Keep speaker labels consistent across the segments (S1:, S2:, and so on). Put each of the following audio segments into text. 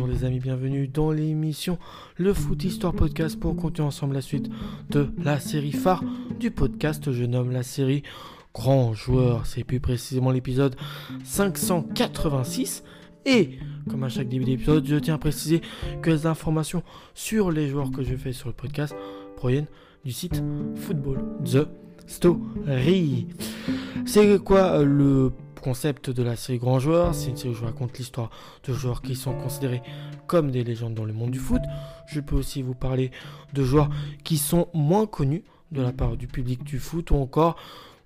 S1: Bonjour les amis, bienvenue dans l'émission Le Foot Histoire Podcast pour continuer ensemble la suite de la série phare du podcast. Je nomme la série Grand Joueur. C'est plus précisément l'épisode 586. Et comme à chaque début d'épisode, je tiens à préciser que les informations sur les joueurs que je fais sur le podcast proviennent du site Football The Story. C'est quoi euh, le concept de la série Grand Joueur. C'est une série où je raconte l'histoire de joueurs qui sont considérés comme des légendes dans le monde du foot. Je peux aussi vous parler de joueurs qui sont moins connus de la part du public du foot ou encore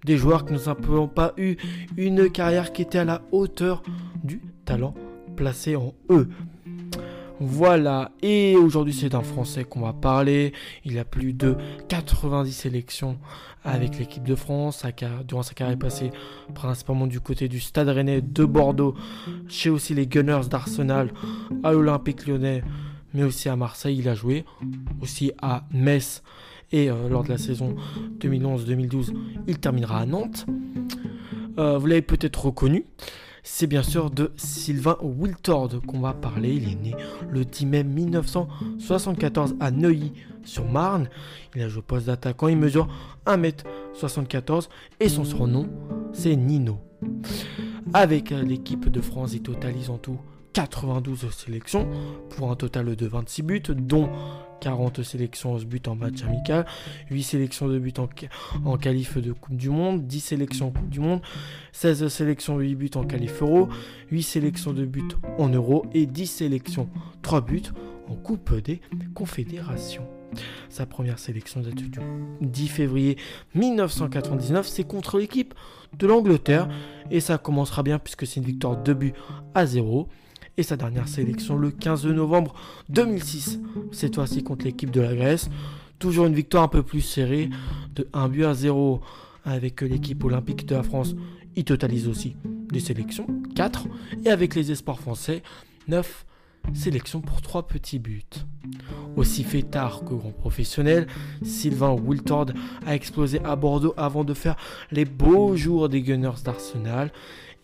S1: des joueurs qui n'ont simplement pas eu une carrière qui était à la hauteur du talent placé en eux. Voilà, et aujourd'hui c'est un Français qu'on va parler. Il a plus de 90 sélections avec l'équipe de France. Durant sa carrière passée principalement du côté du Stade Rennais de Bordeaux, chez aussi les Gunners d'Arsenal, à l'Olympique lyonnais, mais aussi à Marseille. Il a joué aussi à Metz et euh, lors de la saison 2011-2012, il terminera à Nantes. Euh, vous l'avez peut-être reconnu c'est bien sûr de Sylvain Wiltord qu'on va parler. Il est né le 10 mai 1974 à Neuilly-sur-Marne. Il a joué au poste d'attaquant, il mesure 1m74 et son surnom c'est Nino. Avec l'équipe de France, il totalise en tout 92 sélections pour un total de 26 buts, dont 40 sélections de buts en match amical, 8 sélections de buts en, en qualif de Coupe du Monde, 10 sélections en Coupe du Monde, 16 sélections 8 buts en qualif euro, 8 sélections de buts en euro et 10 sélections 3 buts en Coupe des Confédérations. Sa première sélection date du 10 février 1999, c'est contre l'équipe de l'Angleterre et ça commencera bien puisque c'est une victoire de buts à 0 et sa dernière sélection le 15 novembre 2006, cette fois-ci contre l'équipe de la Grèce. Toujours une victoire un peu plus serrée de 1 but à 0 avec l'équipe olympique de la France. Il totalise aussi des sélections, 4, et avec les espoirs français, 9 sélections pour 3 petits buts. Aussi fait tard que grand professionnel, Sylvain Wiltord a explosé à Bordeaux avant de faire les beaux jours des Gunners d'Arsenal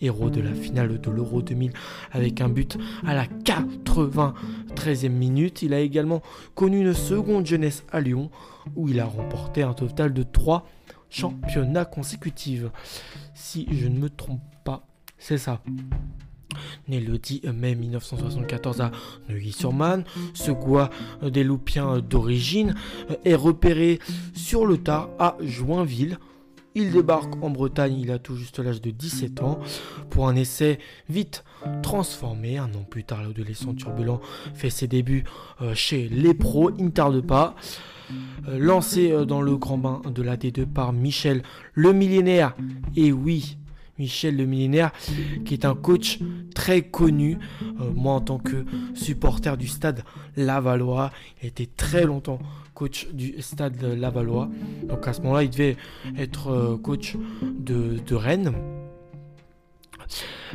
S1: héros de la finale de l'Euro 2000 avec un but à la 93e minute. Il a également connu une seconde jeunesse à Lyon où il a remporté un total de 3 championnats consécutifs. Si je ne me trompe pas, c'est ça. Né le 10 mai 1974 à Neuilly-sur-Marne, ce goût des Loupiens d'origine est repéré sur le tard à Joinville il débarque en Bretagne, il a tout juste l'âge de 17 ans, pour un essai vite transformé. Un an plus tard, l'adolescent turbulent fait ses débuts euh, chez les pros, il ne tarde pas. Euh, lancé euh, dans le grand bain de la D2 par Michel le millénaire. Et oui, Michel le millénaire, qui est un coach très connu. moi, en tant que supporter du stade Lavallois, il été très longtemps coach du stade Lavallois. Donc à ce moment-là, il devait être euh, coach de, Rennes.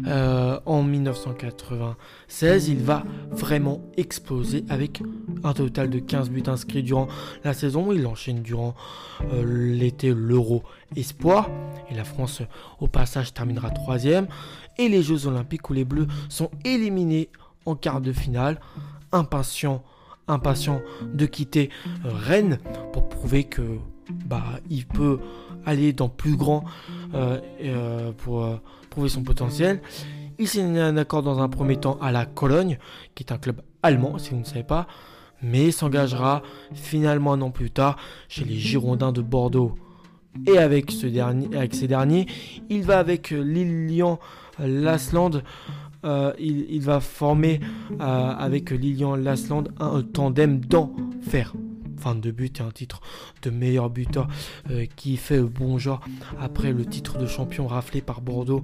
S1: Euh, en 1996, il va vraiment exploser avec un total de 15 buts inscrits durant la saison. Il enchaîne durant euh, l'été l'Euro Espoir. Et la France, au passage, terminera troisième. Et les Jeux Olympiques où les Bleus sont éliminés en quart de finale. Impatient impatient de quitter euh, Rennes pour prouver que bah il peut aller dans plus grand euh, euh, pour prouver son potentiel. Il signe un accord dans un premier temps à la Cologne, qui est un club allemand, si vous ne savez pas, mais s'engagera finalement un an plus tard chez les Girondins de Bordeaux. Et avec, ce dernier, avec ces derniers, il va avec Lilian Lasland euh, il, va former euh, avec Lilian Lasland un, tandem d'enfer. Fin de but et un titre de meilleur buteur euh, qui fait bon genre après le titre de champion raflé par Bordeaux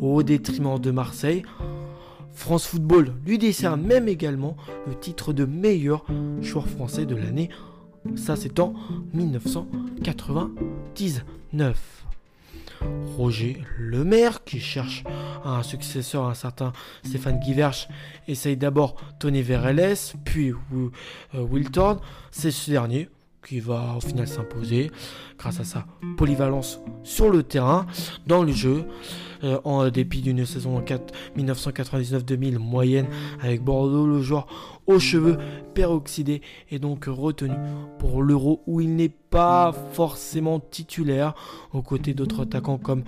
S1: au détriment de Marseille. France Football lui décerne même également le titre de meilleur joueur français de l'année. Ça c'est en 1999. Roger Lemaire, qui cherche un successeur un certain Stéphane Guiverch, essaye d'abord Tony Verelles, puis euh, Wilton. C'est ce dernier qui va au final s'imposer grâce à sa polyvalence sur le terrain, dans le jeu, euh, en dépit d'une saison 1999-2000 moyenne avec Bordeaux, le joueur aux cheveux peroxydés est donc retenu pour l'Euro où il n'est pas forcément titulaire aux côtés d'autres attaquants comme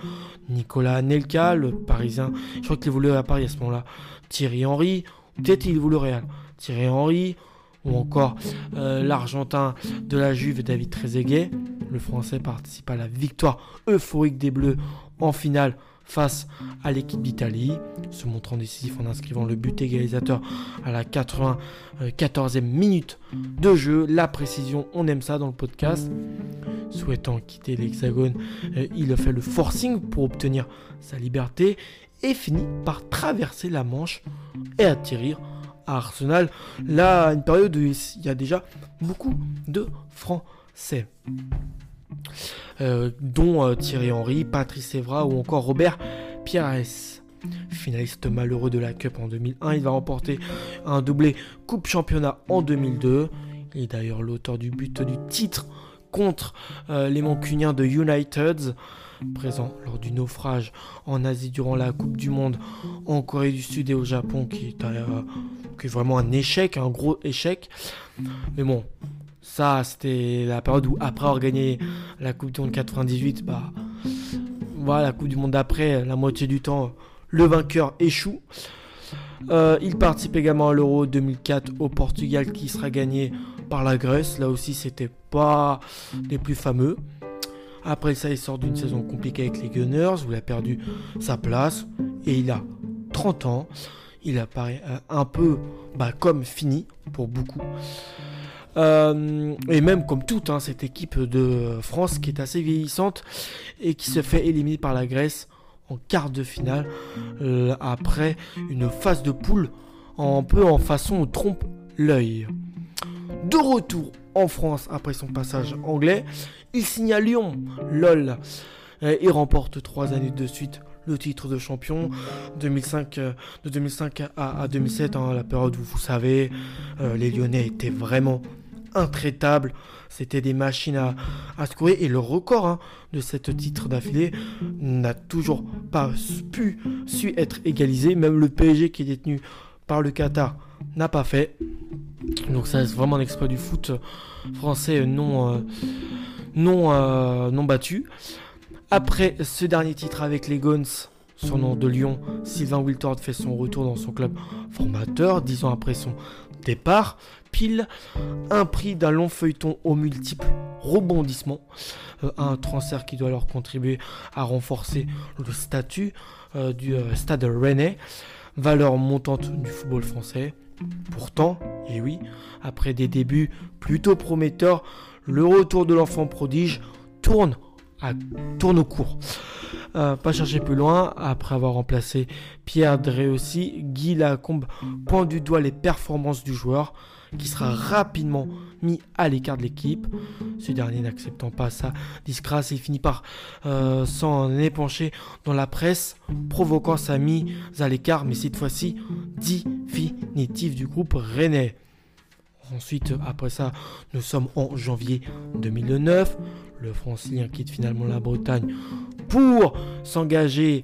S1: Nicolas Nelka, le Parisien, je crois qu'il voulait à Paris à ce moment-là, Thierry Henry, peut-être il voulait le Real, Thierry Henry, ou encore euh, l'Argentin de la Juve David Trezeguet. Le Français participe à la victoire euphorique des Bleus en finale face à l'équipe d'Italie, se montrant décisif en inscrivant le but égalisateur à la 94e minute de jeu. La précision, on aime ça dans le podcast. Souhaitant quitter l'Hexagone, euh, il fait le forcing pour obtenir sa liberté et finit par traverser la Manche et atterrir Arsenal. Là, une période où il y a déjà beaucoup de Français. Euh, dont euh, Thierry Henry, Patrice Evra ou encore Robert Pires. Finaliste malheureux de la Cup en 2001, il va remporter un doublé Coupe Championnat en 2002. Il est d'ailleurs l'auteur du but du titre contre euh, les Mancuniens de United présent lors du naufrage en Asie durant la Coupe du Monde en Corée du Sud et au Japon, qui est, euh, vraiment un échec, un gros échec. Mais bon, ça, c'était la période où, après avoir gagné la Coupe du Monde 98, bah, voilà, la Coupe du Monde d'après, la moitié du temps, le vainqueur échoue. Euh, il participe également à l'Euro 2004 au Portugal qui sera gagné par la Grèce. Là aussi, c'était pas les plus fameux. Après ça, il sort d'une saison compliquée avec les Gunners où il a perdu sa place et il a 30 ans. Il apparaît euh, un peu bah, comme fini pour beaucoup. Euh, et même comme toute hein, cette équipe de France qui est assez vieillissante et qui se fait éliminer par la Grèce en quart de finale euh, après une phase de poule un peu en façon trompe l'œil. De retour en France après son passage anglais, il signe à Lyon, lol, et remporte trois années de suite le titre de champion 2005, euh, de 2005 à, 2007, hein, la période où vous savez, euh, les Lyonnais étaient vraiment intraitables. C'était des machines à, à courir et le record hein, de cette titre d'affilée n'a toujours pas pu su être égalisé. Même le PSG qui est détenu par le Qatar n'a pas fait. Donc ça c'est vraiment un exploit du foot français non, euh, non, euh, non battu. Après ce dernier titre avec les Guns, son nom de Lyon, Sylvain Wiltord fait son retour dans son club formateur, dix ans après son départ, pile un prix d'un long feuilleton aux multiples rebondissements, euh, un transfert qui doit alors contribuer à renforcer le statut du stade rennais, valeur montante du football français. Pourtant, et oui, après des débuts plutôt prometteurs, le retour de l'enfant prodige tourne, à, tourne au cours. Euh, pas chercher plus loin, après avoir remplacé Pierre Dréossi, Guy Lacombe pointe du doigt les performances du joueur, qui sera rapidement mis à l'écart de l'équipe. Ce dernier n'acceptant pas sa disgrâce, il finit par euh, s'en épancher dans la presse, provoquant sa mise à l'écart, mais cette fois-ci définitive du groupe rennais. Ensuite, après ça, nous sommes en janvier 2009. Le francilien quitte finalement la Bretagne pour s'engager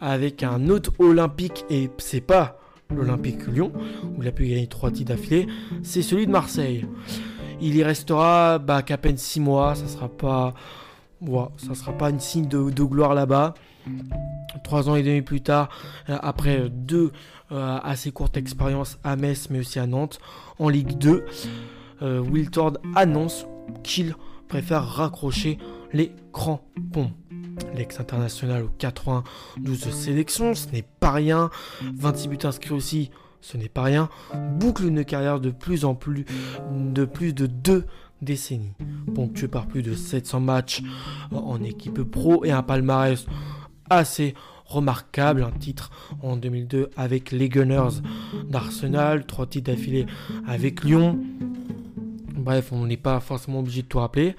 S1: avec un autre olympique et c'est pas l'Olympique Lyon où il a pu gagner trois titres d'affilée, c'est celui de Marseille. Il y restera bah, qu'à peine six mois, ça sera pas, voilà, ça sera pas une signe de, gloire là-bas. Trois ans et demi plus tard, après deux euh, assez courtes expériences à Metz mais aussi à Nantes, en Ligue 2, euh, Wiltord annonce qu'il préfère raccrocher les crampons. L'ex-international aux 92 sélections, ce n'est pas rien. 26 buts inscrits aussi, ce n'est pas rien. Boucle une carrière de plus en plus de plus de deux décennies, ponctuée par plus de 700 matchs en équipe pro et un palmarès assez remarquable, un titre en 2002 avec les Gunners d'Arsenal, trois titres d'affilée avec Lyon. Bref, on n'est pas forcément obligé de tout rappeler.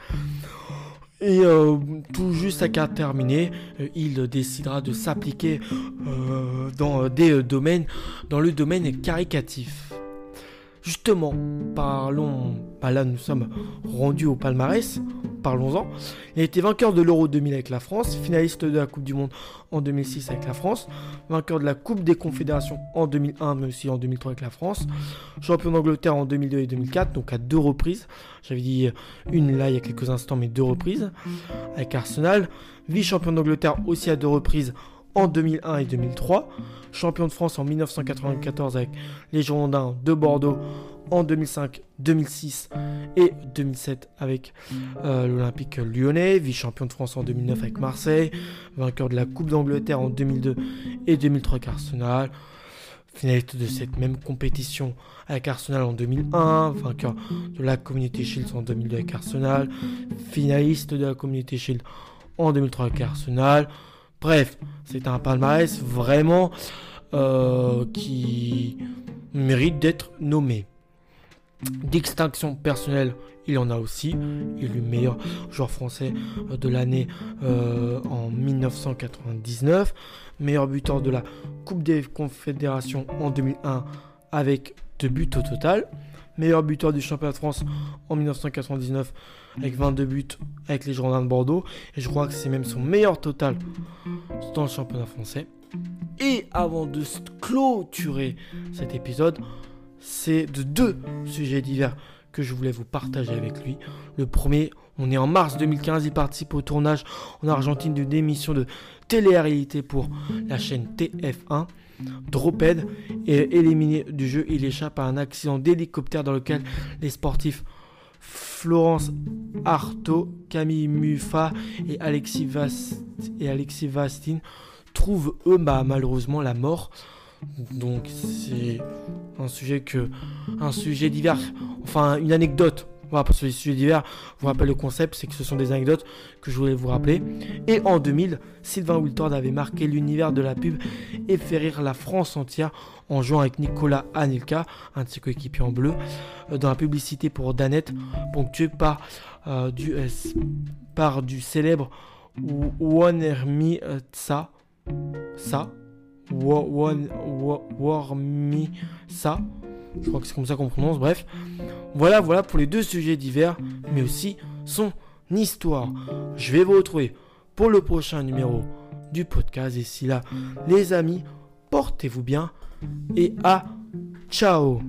S1: Et euh, tout juste à quart terminé, euh, il décidera de s'appliquer euh, dans des domaines, dans le domaine caricatif. Justement, parlons, bah là nous sommes rendus au palmarès, parlons-en. Il a été vainqueur de l'Euro 2000 avec la France, finaliste de la Coupe du Monde en 2006 avec la France, vainqueur de la Coupe des Confédérations en 2001 mais aussi en 2003 avec la France, champion d'Angleterre en 2002 et 2004, donc à deux reprises. J'avais dit une là il y a quelques instants, mais deux reprises avec Arsenal. Vice-champion d'Angleterre aussi à deux reprises en 2001 et 2003, champion de France en 1994 avec les Girondins de Bordeaux en 2005, 2006 et 2007 avec euh, l'Olympique lyonnais, vice-champion de France en 2009 avec Marseille, vainqueur de la Coupe d'Angleterre en 2002 et 2003 avec Arsenal, finaliste de cette même compétition avec Arsenal en 2001, vainqueur de la Community Shield en 2002 avec Arsenal, finaliste de la Community Shield en 2003 avec Arsenal, Bref, c'est un palmarès vraiment euh, qui mérite d'être nommé. D'extinction personnelle, il en a aussi. Il est le meilleur joueur français de l'année euh, en 1999. Meilleur buteur de la Coupe des Confédérations en 2001 avec deux buts au total meilleur buteur du championnat de France en 1999 avec 22 buts avec les Girondins de Bordeaux. Et je crois que c'est même son meilleur total dans le championnat français. Et avant de clôturer cet épisode, c'est de deux sujets divers que je voulais vous partager avec lui. Le premier, on est en mars 2015, il participe au tournage en Argentine d'une émission de télé-réalité pour la chaîne TF1. Droped est éliminé du jeu. Il échappe à un accident d'hélicoptère dans lequel les sportifs Florence Artaud, Camille Muffa et Alexis, Vast trouvent eux bah, malheureusement la mort. Donc c'est un sujet que un sujet divers, enfin une anecdote voilà, pour les sujets divers, vous rappelle le concept, c'est que ce sont des anecdotes que je voulais vous rappeler. Et en 2000, Sylvain Wiltord avait marqué l'univers de la pub et fait rire la France entière en jouant avec Nicolas Anelka, un de ses coéquipiers en bleu, euh, dans la publicité pour Danette, ponctuée par, euh, du, euh, par du célèbre Wanermi Tsa. Ça. Warmi Ça. Je crois que c'est comme ça qu'on prononce, bref. Voilà, voilà pour les deux sujets divers, mais aussi son histoire. Je vais vous retrouver pour le prochain numéro du podcast. Et si là, les amis, portez-vous bien et à ciao